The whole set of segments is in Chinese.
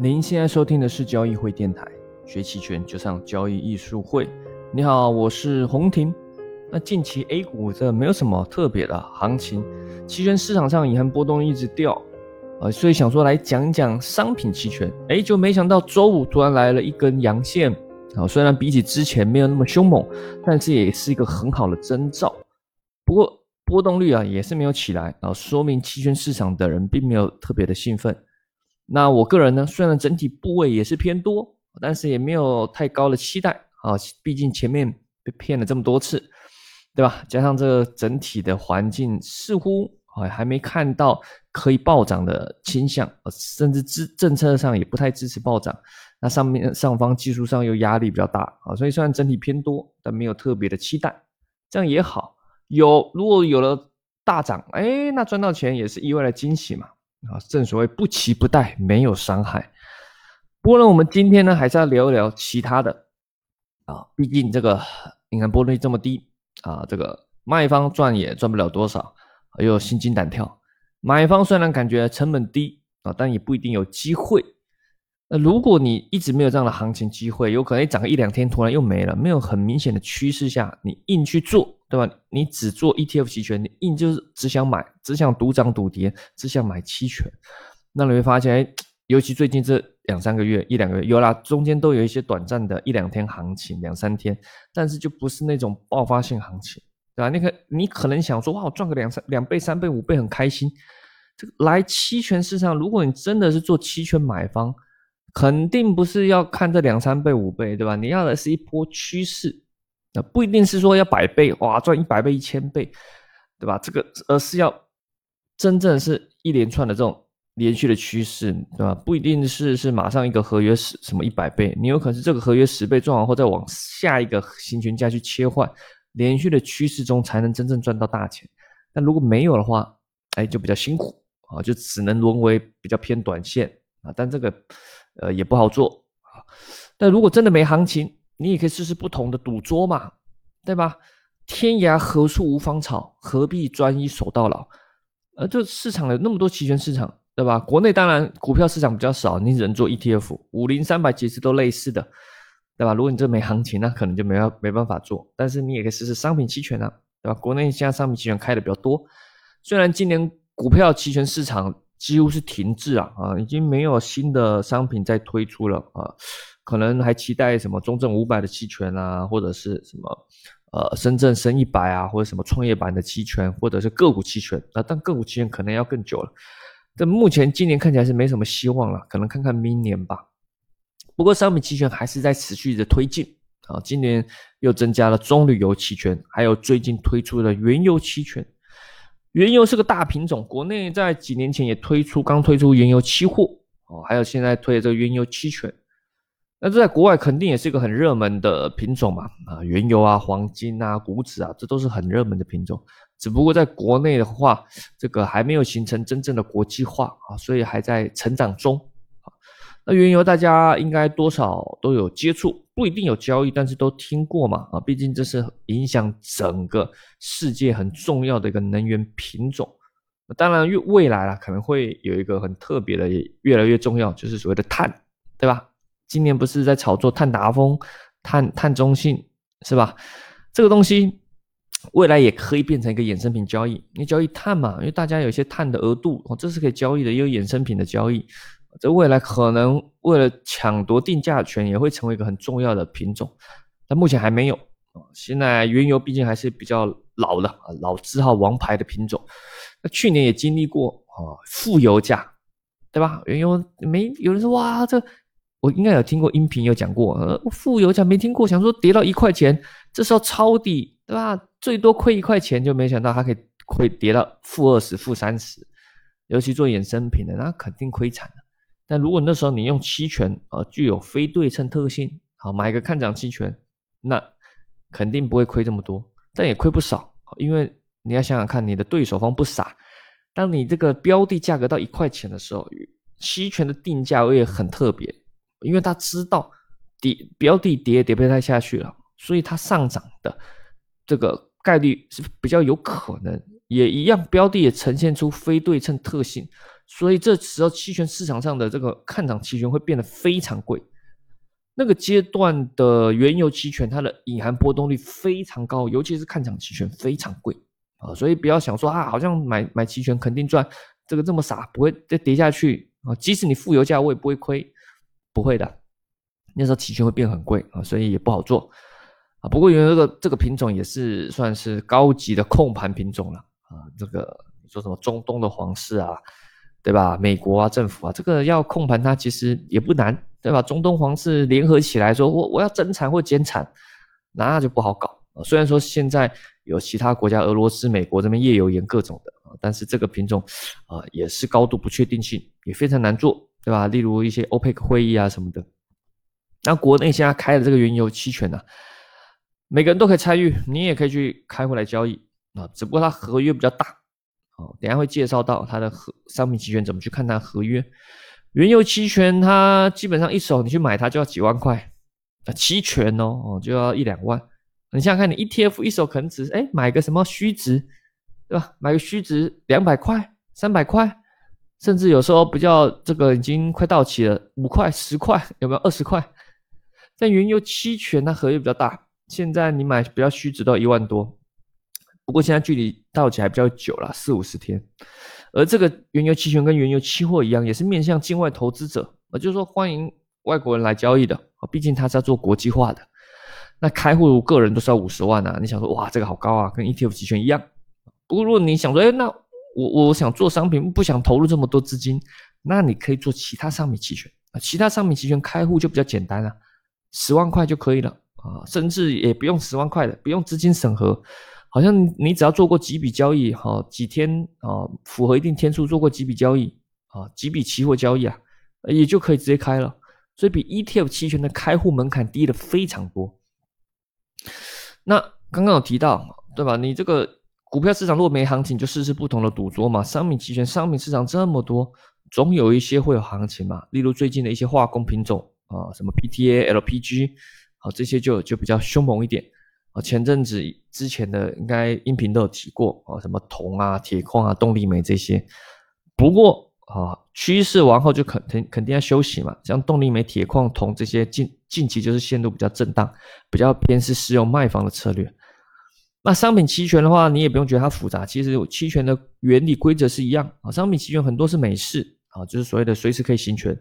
您现在收听的是交易会电台，学期权就上交易艺术会。你好，我是洪婷。那近期 A 股这没有什么特别的行情，期权市场上也很波动，一直掉，呃，所以想说来讲讲商品期权。哎，就没想到周五突然来了一根阳线，啊，虽然比起之前没有那么凶猛，但是也是一个很好的征兆。不过波动率啊也是没有起来，啊，说明期权市场的人并没有特别的兴奋。那我个人呢，虽然整体部位也是偏多，但是也没有太高的期待啊。毕竟前面被骗了这么多次，对吧？加上这个整体的环境似乎啊还没看到可以暴涨的倾向，甚至支政策上也不太支持暴涨。那上面上方技术上又压力比较大啊，所以虽然整体偏多，但没有特别的期待，这样也好。有如果有了大涨，哎，那赚到钱也是意外的惊喜嘛。啊，正所谓不期不待，没有伤害。不过呢，我们今天呢还是要聊一聊其他的啊，毕竟这个你看波动率这么低啊，这个卖方赚也赚不了多少，又心惊胆跳。买方虽然感觉成本低啊，但也不一定有机会。那如果你一直没有这样的行情机会，有可能涨个一两天，突然又没了，没有很明显的趋势下，你硬去做。对吧？你只做 ETF 期权，你硬就是只想买，只想赌涨赌跌，只想买期权。那你会发现，哎，尤其最近这两三个月、一两个月，有啦，中间都有一些短暂的一两天行情，两三天，但是就不是那种爆发性行情，对吧？那个你可能想说，哇，我赚个两三两倍、三倍、五倍，很开心。这个来期权市场，如果你真的是做期权买方，肯定不是要看这两三倍、五倍，对吧？你要的是一波趋势。那不一定是说要百倍哇，赚一百倍、一千倍，对吧？这个而是要真正是一连串的这种连续的趋势，对吧？不一定是是马上一个合约十什么一百倍，你有可能是这个合约十倍赚完后再往下一个行权价去切换，连续的趋势中才能真正赚到大钱。但如果没有的话，哎，就比较辛苦啊，就只能沦为比较偏短线啊。但这个呃也不好做啊。但如果真的没行情，你也可以试试不同的赌桌嘛，对吧？天涯何处无芳草，何必专一守到老？呃，这市场有那么多期权市场，对吧？国内当然股票市场比较少，你只能做 ETF，五零三百其实都类似的，对吧？如果你这没行情，那可能就没办没办法做。但是你也可以试试商品期权啊，对吧？国内现在商品期权开的比较多，虽然今年股票期权市场几乎是停滞啊，啊，已经没有新的商品在推出了啊。可能还期待什么中证五百的期权啊，或者是什么呃深圳深一百啊，或者什么创业板的期权，或者是个股期权啊。但个股期权可能要更久了。但目前今年看起来是没什么希望了，可能看看明年吧。不过商品期权还是在持续的推进啊。今年又增加了中旅游期权，还有最近推出的原油期权。原油是个大品种，国内在几年前也推出，刚推出原油期货哦，还有现在推的这个原油期权。那这在国外肯定也是一个很热门的品种嘛，啊，原油啊、黄金啊、股指啊，这都是很热门的品种。只不过在国内的话，这个还没有形成真正的国际化啊，所以还在成长中。那原油大家应该多少都有接触，不一定有交易，但是都听过嘛，啊，毕竟这是影响整个世界很重要的一个能源品种。那当然，越未来啊，可能会有一个很特别的，也越来越重要，就是所谓的碳，对吧？今年不是在炒作碳达峰、碳碳中性是吧？这个东西未来也可以变成一个衍生品交易。你交易碳嘛，因为大家有一些碳的额度哦，这是可以交易的，也有衍生品的交易。这未来可能为了抢夺定价权，也会成为一个很重要的品种。但目前还没有啊。现在原油毕竟还是比较老的啊，老字号王牌的品种。那去年也经历过啊，负油价，对吧？原油没有人说哇这。我应该有听过音频有讲过，呃，负油价没听过，想说跌到一块钱，这时候抄底，对吧？最多亏一块钱，就没想到它可以亏跌到负二十、负三十，尤其做衍生品的，那肯定亏惨了。但如果那时候你用期权，呃，具有非对称特性，好买个看涨期权，那肯定不会亏这么多，但也亏不少，因为你要想想看，你的对手方不傻，当你这个标的价格到一块钱的时候，期权的定价也很特别。因为他知道跌标的跌跌不太下去了，所以它上涨的这个概率是比较有可能，也一样标的也呈现出非对称特性，所以这时候期权市场上的这个看涨期权会变得非常贵。那个阶段的原油期权，它的隐含波动率非常高，尤其是看涨期权非常贵啊，所以不要想说啊，好像买买期权肯定赚，这个这么傻，不会再跌下去啊。即使你负油价，我也不会亏，不会的。那时候期权会变很贵啊，所以也不好做啊。不过原油这个这个品种也是算是高级的控盘品种了啊。这个你说什么中东的皇室啊，对吧？美国啊，政府啊，这个要控盘它其实也不难。对吧？中东皇室联合起来说，我我要增产或减产，那就不好搞啊虽然说现在有其他国家，俄罗斯、美国这边页油盐各种的啊，但是这个品种啊也是高度不确定性，也非常难做，对吧？例如一些 OPEC 会议啊什么的。那国内现在开的这个原油期权呢，每个人都可以参与，你也可以去开回来交易啊。只不过它合约比较大，哦，等下会介绍到它的合商品期权怎么去看它合约。原油期权它基本上一手你去买它就要几万块啊，期权哦哦就要一两万。你想想看，你 ETF 一手可能只哎买个什么虚值，对吧？买个虚值两百块、三百块，甚至有时候比较这个已经快到期了，五块、十块，有没有二十块？但原油期权它合约比较大，现在你买比较虚值到一万多，不过现在距离到期还比较久了，四五十天。而这个原油期权跟原油期货一样，也是面向境外投资者，也，就是说欢迎外国人来交易的啊，毕竟它是要做国际化的。那开户个人都是要五十万啊，你想说哇，这个好高啊，跟 ETF 期权一样。不过如果你想说，哎，那我我想做商品，不想投入这么多资金，那你可以做其他商品期权，其他商品期权开户就比较简单了，十万块就可以了啊，甚至也不用十万块的，不用资金审核。好像你只要做过几笔交易，哈，几天啊，符合一定天数做过几笔交易，啊，几笔期货交易啊，也就可以直接开了。所以比 ETF 期权的开户门槛低了非常多。那刚刚有提到，对吧？你这个股票市场如果没行情，就试试不同的赌桌嘛。商品期权、商品市场这么多，总有一些会有行情嘛。例如最近的一些化工品种啊，什么 PTA、LPG，好，这些就就比较凶猛一点。啊前阵子之前的应该音频都有提过啊，什么铜啊、铁矿啊、动力煤这些。不过啊，趋势完后就肯肯肯定要休息嘛。像动力煤、铁矿、铜这些近近期就是线路比较震荡，比较偏是使用卖方的策略。那商品期权的话，你也不用觉得它复杂，其实期权的原理规则是一样啊。商品期权很多是美式啊，就是所谓的随时可以行权，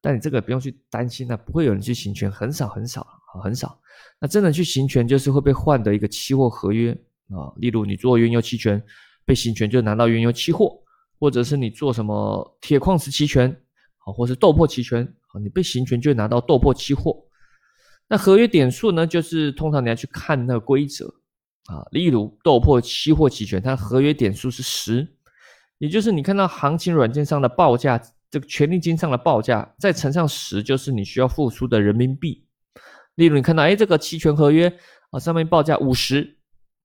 但你这个不用去担心啊，不会有人去行权，很少很少啊，很少。那真的去行权，就是会被换的一个期货合约啊。例如你做原油期权被行权，就拿到原油期货；或者是你做什么铁矿石期权啊，或是豆粕期权啊，你被行权就拿到豆粕期货。那合约点数呢，就是通常你要去看那个规则啊。例如豆粕期货期权，它合约点数是十，也就是你看到行情软件上的报价，这个权利金上的报价再乘上十，就是你需要付出的人民币。例如，你看到，哎，这个期权合约啊，上面报价五十，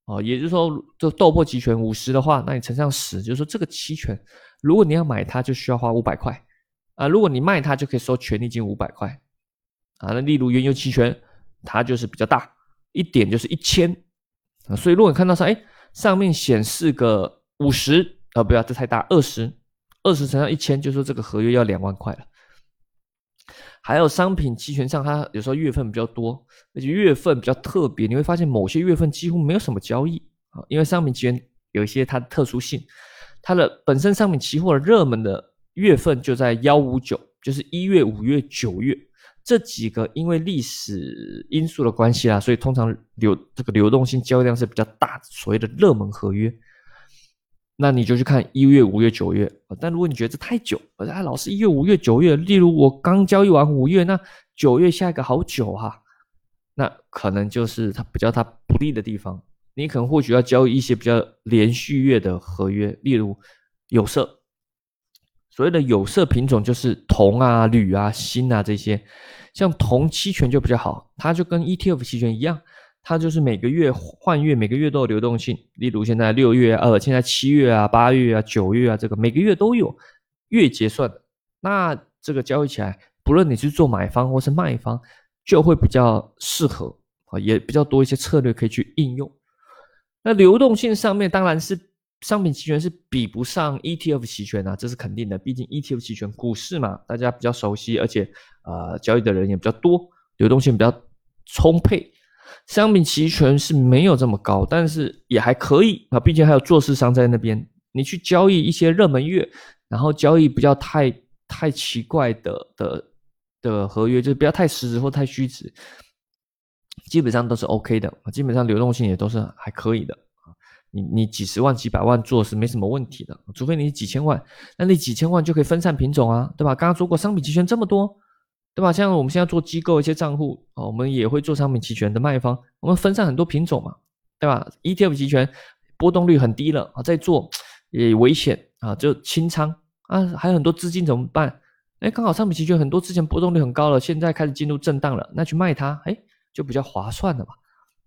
啊，也就是说，这豆粕期权五十的话，那你乘上十，就是说这个期权，如果你要买它，就需要花五百块，啊，如果你卖它，就可以收权利金五百块，啊，那例如原油期权，它就是比较大，一点就是一千，啊，所以如果你看到说，哎，上面显示个五十，啊，不要，这太大，二十，二十乘上一千，就说这个合约要两万块了。还有商品期权上，它有时候月份比较多，而且月份比较特别，你会发现某些月份几乎没有什么交易啊，因为商品期权有一些它的特殊性，它的本身商品期货的热门的月份就在幺五九，就是一月、五月、九月这几个，因为历史因素的关系啊，所以通常流这个流动性交易量是比较大，所谓的热门合约。那你就去看一月、五月、九月但如果你觉得这太久，啊，老是一月、五月、九月，例如我刚交易完五月，那九月下一个好久哈，那可能就是它比较它不利的地方。你可能或许要交易一些比较连续月的合约，例如有色。所谓的有色品种就是铜啊、铝啊、锌啊这些，像铜期权就比较好，它就跟 ETF 期权一样。它就是每个月换月，每个月都有流动性。例如现在六月，呃，现在七月啊、八月啊、九月啊，这个每个月都有月结算的。那这个交易起来，不论你是做买方或是卖方，就会比较适合啊，也比较多一些策略可以去应用。那流动性上面当然是商品期权是比不上 ETF 期权啊，这是肯定的。毕竟 ETF 期权股市嘛，大家比较熟悉，而且呃交易的人也比较多，流动性比较充沛。商品期权是没有这么高，但是也还可以啊。毕竟还有做市商在那边，你去交易一些热门月，然后交易不要太太奇怪的的的合约，就是不要太实质或太虚值，基本上都是 OK 的基本上流动性也都是还可以的啊。你你几十万、几百万做是没什么问题的，除非你几千万，那你几千万就可以分散品种啊，对吧？刚刚说过商品期权这么多。对吧？像我们现在做机构一些账户啊，我们也会做商品期权的卖方，我们分散很多品种嘛，对吧？ETF 期权波动率很低了啊，在做也危险啊，就清仓啊，还有很多资金怎么办？哎，刚好商品期权很多之前波动率很高了，现在开始进入震荡了，那去卖它，哎，就比较划算了嘛，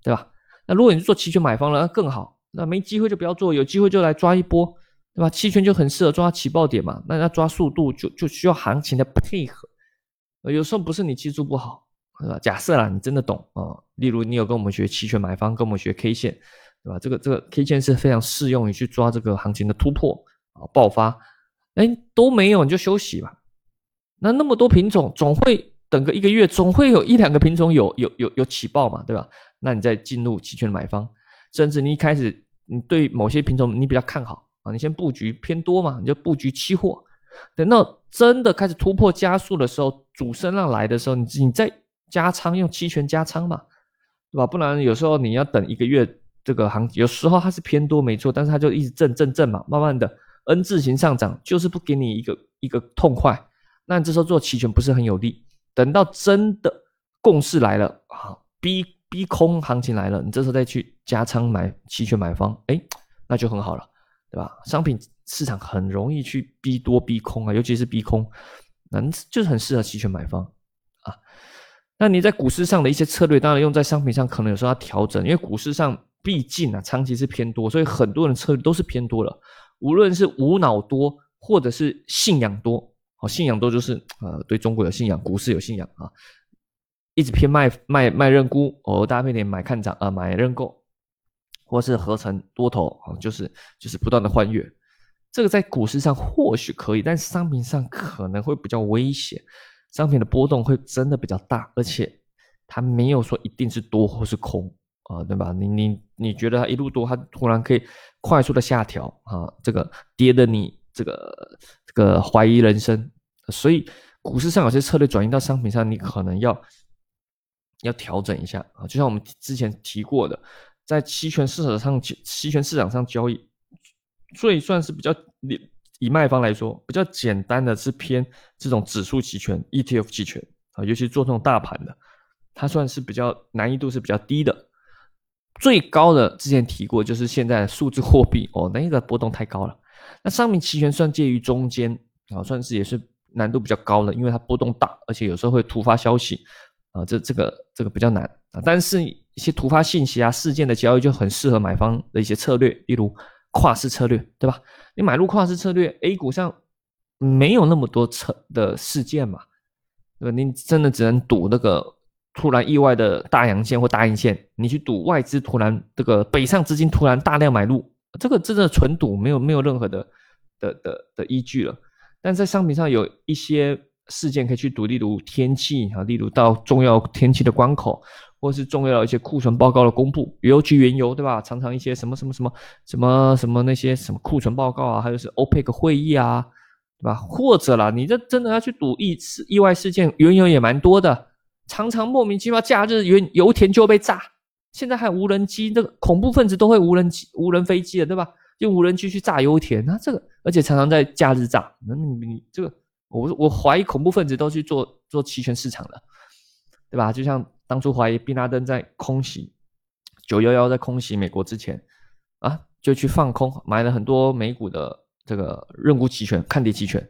对吧？那如果你是做期权买方了，那更好，那没机会就不要做，有机会就来抓一波，对吧？期权就很适合抓起爆点嘛，那要抓速度就就需要行情的配合。有时候不是你技术不好，对吧？假设啦，你真的懂啊。例如你有跟我们学期权买方，跟我们学 K 线，对吧？这个这个 K 线是非常适用于去抓这个行情的突破啊爆发。哎，都没有你就休息吧。那那么多品种，总会等个一个月，总会有一两个品种有有有有起爆嘛，对吧？那你再进入期权买方，甚至你一开始你对某些品种你比较看好啊，你先布局偏多嘛，你就布局期货。等到真的开始突破加速的时候，主升浪来的时候，你你再加仓用期权加仓嘛，对吧？不然有时候你要等一个月，这个行有时候它是偏多没错，但是它就一直震震震嘛，慢慢的 N 字形上涨，就是不给你一个一个痛快。那你这时候做期权不是很有利。等到真的共识来了啊，逼逼空行情来了，你这时候再去加仓买期权买方，哎，那就很好了，对吧？商品。市场很容易去逼多逼空啊，尤其是逼空，那就是很适合期权买方啊。那你在股市上的一些策略，当然用在商品上，可能有时候要调整，因为股市上毕竟啊长期是偏多，所以很多人策略都是偏多了。无论是无脑多，或者是信仰多，哦，信仰多就是呃对中国有信仰，股市有信仰啊，一直偏卖卖卖认沽，偶尔搭配点买看涨啊买认购，或是合成多头啊，就是就是不断的换月。这个在股市上或许可以，但商品上可能会比较危险。商品的波动会真的比较大，而且它没有说一定是多或是空啊，对吧？你你你觉得它一路多，它突然可以快速的下调啊，这个跌的你这个这个怀疑人生。所以股市上有些策略转移到商品上，你可能要要调整一下啊。就像我们之前提过的，在期权市场上期权市场上交易。最算是比较以以卖方来说比较简单的是偏这种指数期权 ETF 期权啊，尤其做这种大盘的，它算是比较难易度是比较低的。最高的之前提过就是现在的数字货币哦，那个波动太高了。那商品期权算介于中间啊，算是也是难度比较高的，因为它波动大，而且有时候会突发消息啊，这这个这个比较难啊。但是一些突发信息啊事件的交易就很适合买方的一些策略，例如。跨市策略，对吧？你买入跨市策略，A 股上没有那么多车的事件嘛，对吧？你真的只能赌那个突然意外的大阳线或大阴线，你去赌外资突然这个北上资金突然大量买入，这个真的纯赌，没有没有任何的的的的依据了。但在商品上有一些事件可以去赌，例如天气啊，例如到重要天气的关口。或是重要的一些库存报告的公布，尤其原油，对吧？常常一些什么什么什么什么什么那些什么库存报告啊，还有是 OPEC 会议啊，对吧？或者啦，你这真的要去赌意事意外事件，原油也蛮多的，常常莫名其妙假日原油田就被炸，现在还有无人机，这个恐怖分子都会无人机、无人飞机的，对吧？用无人机去炸油田，那这个而且常常在假日炸，那你你这个我我怀疑恐怖分子都去做做期权市场的，对吧？就像。当初怀疑宾拉登在空袭九幺幺，在空袭美国之前啊，就去放空买了很多美股的这个认沽期权、看跌期权，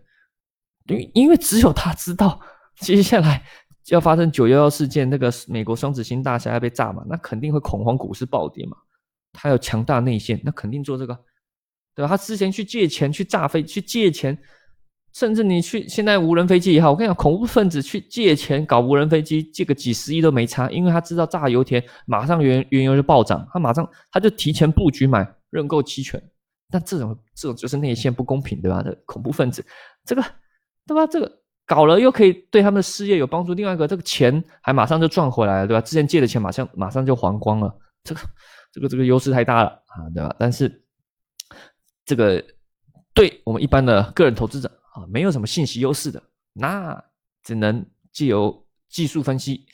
因为因为只有他知道接下来要发生九幺幺事件，那个美国双子星大厦要被炸嘛，那肯定会恐慌，股市暴跌嘛。他有强大内线，那肯定做这个，对吧？他之前去借钱去炸飞，去借钱。甚至你去现在无人飞机也好，我跟你讲，恐怖分子去借钱搞无人飞机，借个几十亿都没差，因为他知道炸油田马上原原油就暴涨，他马上他就提前布局买认购期权，但这种这种就是内线不公平，对吧？这恐怖分子，这个对吧？这个搞了又可以对他们的事业有帮助，另外一个这个钱还马上就赚回来了，对吧？之前借的钱马上马上就还光了，这个 这个这个优势太大了啊，对吧？但是这个对我们一般的个人投资者啊，没有什么信息优势的，那只能借由技术分析，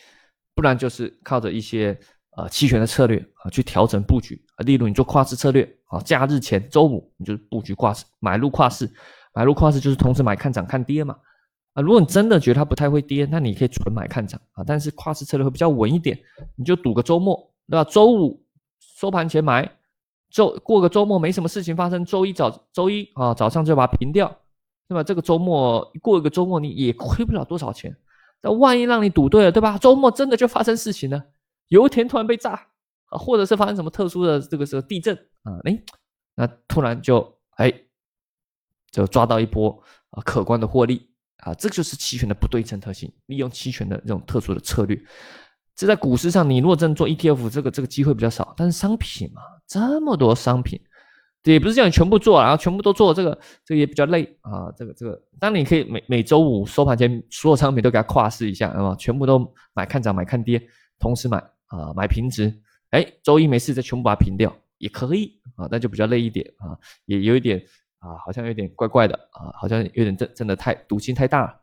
不然就是靠着一些。呃，期权的策略啊，去调整布局啊。例如，你做跨市策略啊，假日前周五你就布局跨市，买入跨市，买入跨市就是同时买看涨看跌嘛。啊，如果你真的觉得它不太会跌，那你可以纯买看涨啊。但是跨市策略会比较稳一点，你就赌个周末，对吧？周五收盘前买，周过个周末没什么事情发生，周一早周一啊早上就把它平掉，对吧？这个周末过一个周末你也亏不了多少钱。那万一让你赌对了，对吧？周末真的就发生事情了。油田突然被炸啊，或者是发生什么特殊的这个时候地震啊，哎，那突然就哎就抓到一波啊可观的获利啊，这就是期权的不对称特性，利用期权的这种特殊的策略。这在股市上，你若真做 ETF，这个这个机会比较少，但是商品嘛，这么多商品，也不是叫你全部做，然后全部都做，这个这个也比较累啊。这个这个，当然你可以每每周五收盘前，所有商品都给它跨市一下，啊，全部都买看涨买看跌，同时买。啊，买平值，哎，周一没事再全部把它平掉也可以啊，那就比较累一点啊，也有一点啊，好像有点怪怪的啊，好像有点真真的太赌性太大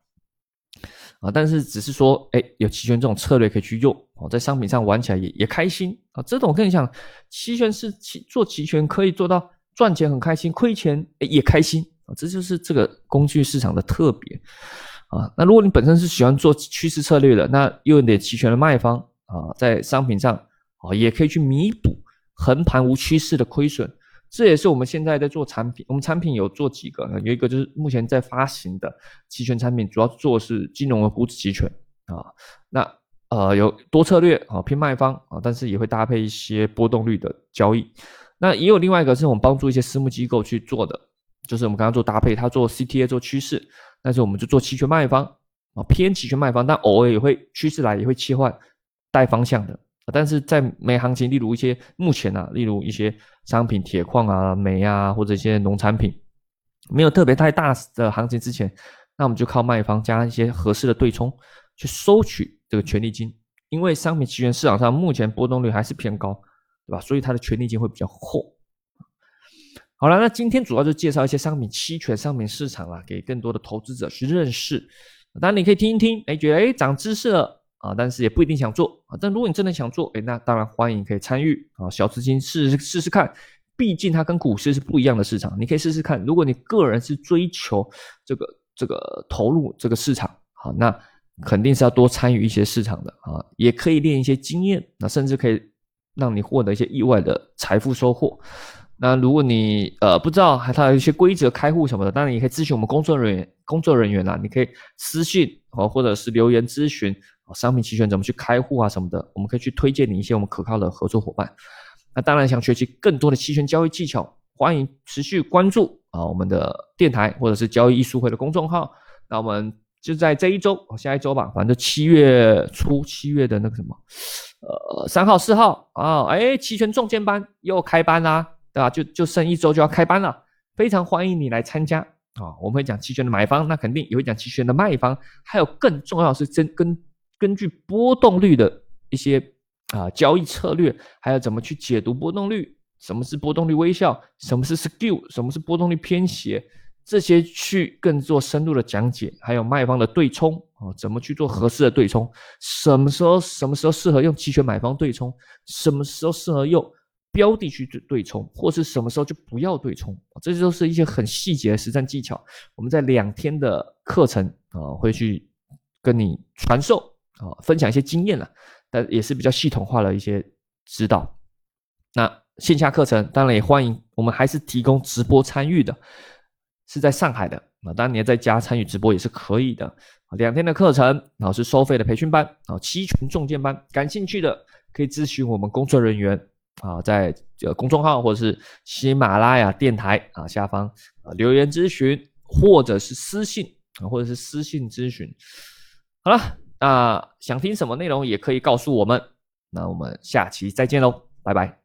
啊，但是只是说，哎，有期权这种策略可以去用哦，在商品上玩起来也也开心啊。这种我跟你讲，期权是期做期权可以做到赚钱很开心，亏钱也开心啊，这就是这个工具市场的特别啊。那如果你本身是喜欢做趋势策略的，那又有点期权的卖方。啊，在商品上啊，也可以去弥补横盘无趋势的亏损。这也是我们现在在做产品，我们产品有做几个，有一个就是目前在发行的期权产品，主要做是金融的股指期权啊。那呃，有多策略啊，偏卖方啊，但是也会搭配一些波动率的交易。那也有另外一个是我们帮助一些私募机构去做的，就是我们刚刚做搭配，他做 CTA 做趋势，但是我们就做期权卖方啊，偏期权卖方，但偶尔也会趋势来也会切换。带方向的，但是在没行情，例如一些目前啊，例如一些商品，铁矿啊、煤啊，或者一些农产品，没有特别太大的行情之前，那我们就靠卖方加一些合适的对冲，去收取这个权利金。因为商品期权市场上目前波动率还是偏高，对吧？所以它的权利金会比较厚。好了，那今天主要就介绍一些商品期权商品市场啦，给更多的投资者去认识。当然你可以听一听，哎，觉得哎长知识了。啊，但是也不一定想做啊。但如果你真的想做，哎，那当然欢迎可以参与啊，小资金试试试看。毕竟它跟股市是不一样的市场，你可以试试看。如果你个人是追求这个这个投入这个市场，好，那肯定是要多参与一些市场的啊，也可以练一些经验，那甚至可以让你获得一些意外的财富收获。那如果你呃不知道还它有一些规则开户什么的，当然也可以咨询我们工作人员工作人员啦，你可以私信哦，或者是留言咨询。商品期权怎么去开户啊什么的，我们可以去推荐你一些我们可靠的合作伙伴。那当然想学习更多的期权交易技巧，欢迎持续关注啊我们的电台或者是交易艺术会的公众号。那我们就在这一周，下一周吧，反正七月初七月的那个什么，呃三号四号啊，哎期权重剑班又开班啦，对吧？就就剩一周就要开班了，非常欢迎你来参加啊！我们会讲期权的买方，那肯定也会讲期权的卖方，还有更重要是真跟。根据波动率的一些啊交易策略，还有怎么去解读波动率，什么是波动率微笑，什么是 skew，什么是波动率偏斜，这些去更做深入的讲解。还有卖方的对冲啊，怎么去做合适的对冲，什么时候什么时候适合用期权买方对冲，什么时候适合用标的去对对冲，或是什么时候就不要对冲，这都是一些很细节的实战技巧。我们在两天的课程啊，会去跟你传授。啊，分享一些经验了，但也是比较系统化的一些指导。那线下课程当然也欢迎，我们还是提供直播参与的，是在上海的。那当然你在家参与直播也是可以的。两天的课程，然后是收费的培训班，啊，期权重建班，感兴趣的可以咨询我们工作人员啊，在这个公众号或者是喜马拉雅电台啊下方留言咨询，或者是私信啊，或者是私信咨询。好了。那想听什么内容也可以告诉我们，那我们下期再见喽，拜拜。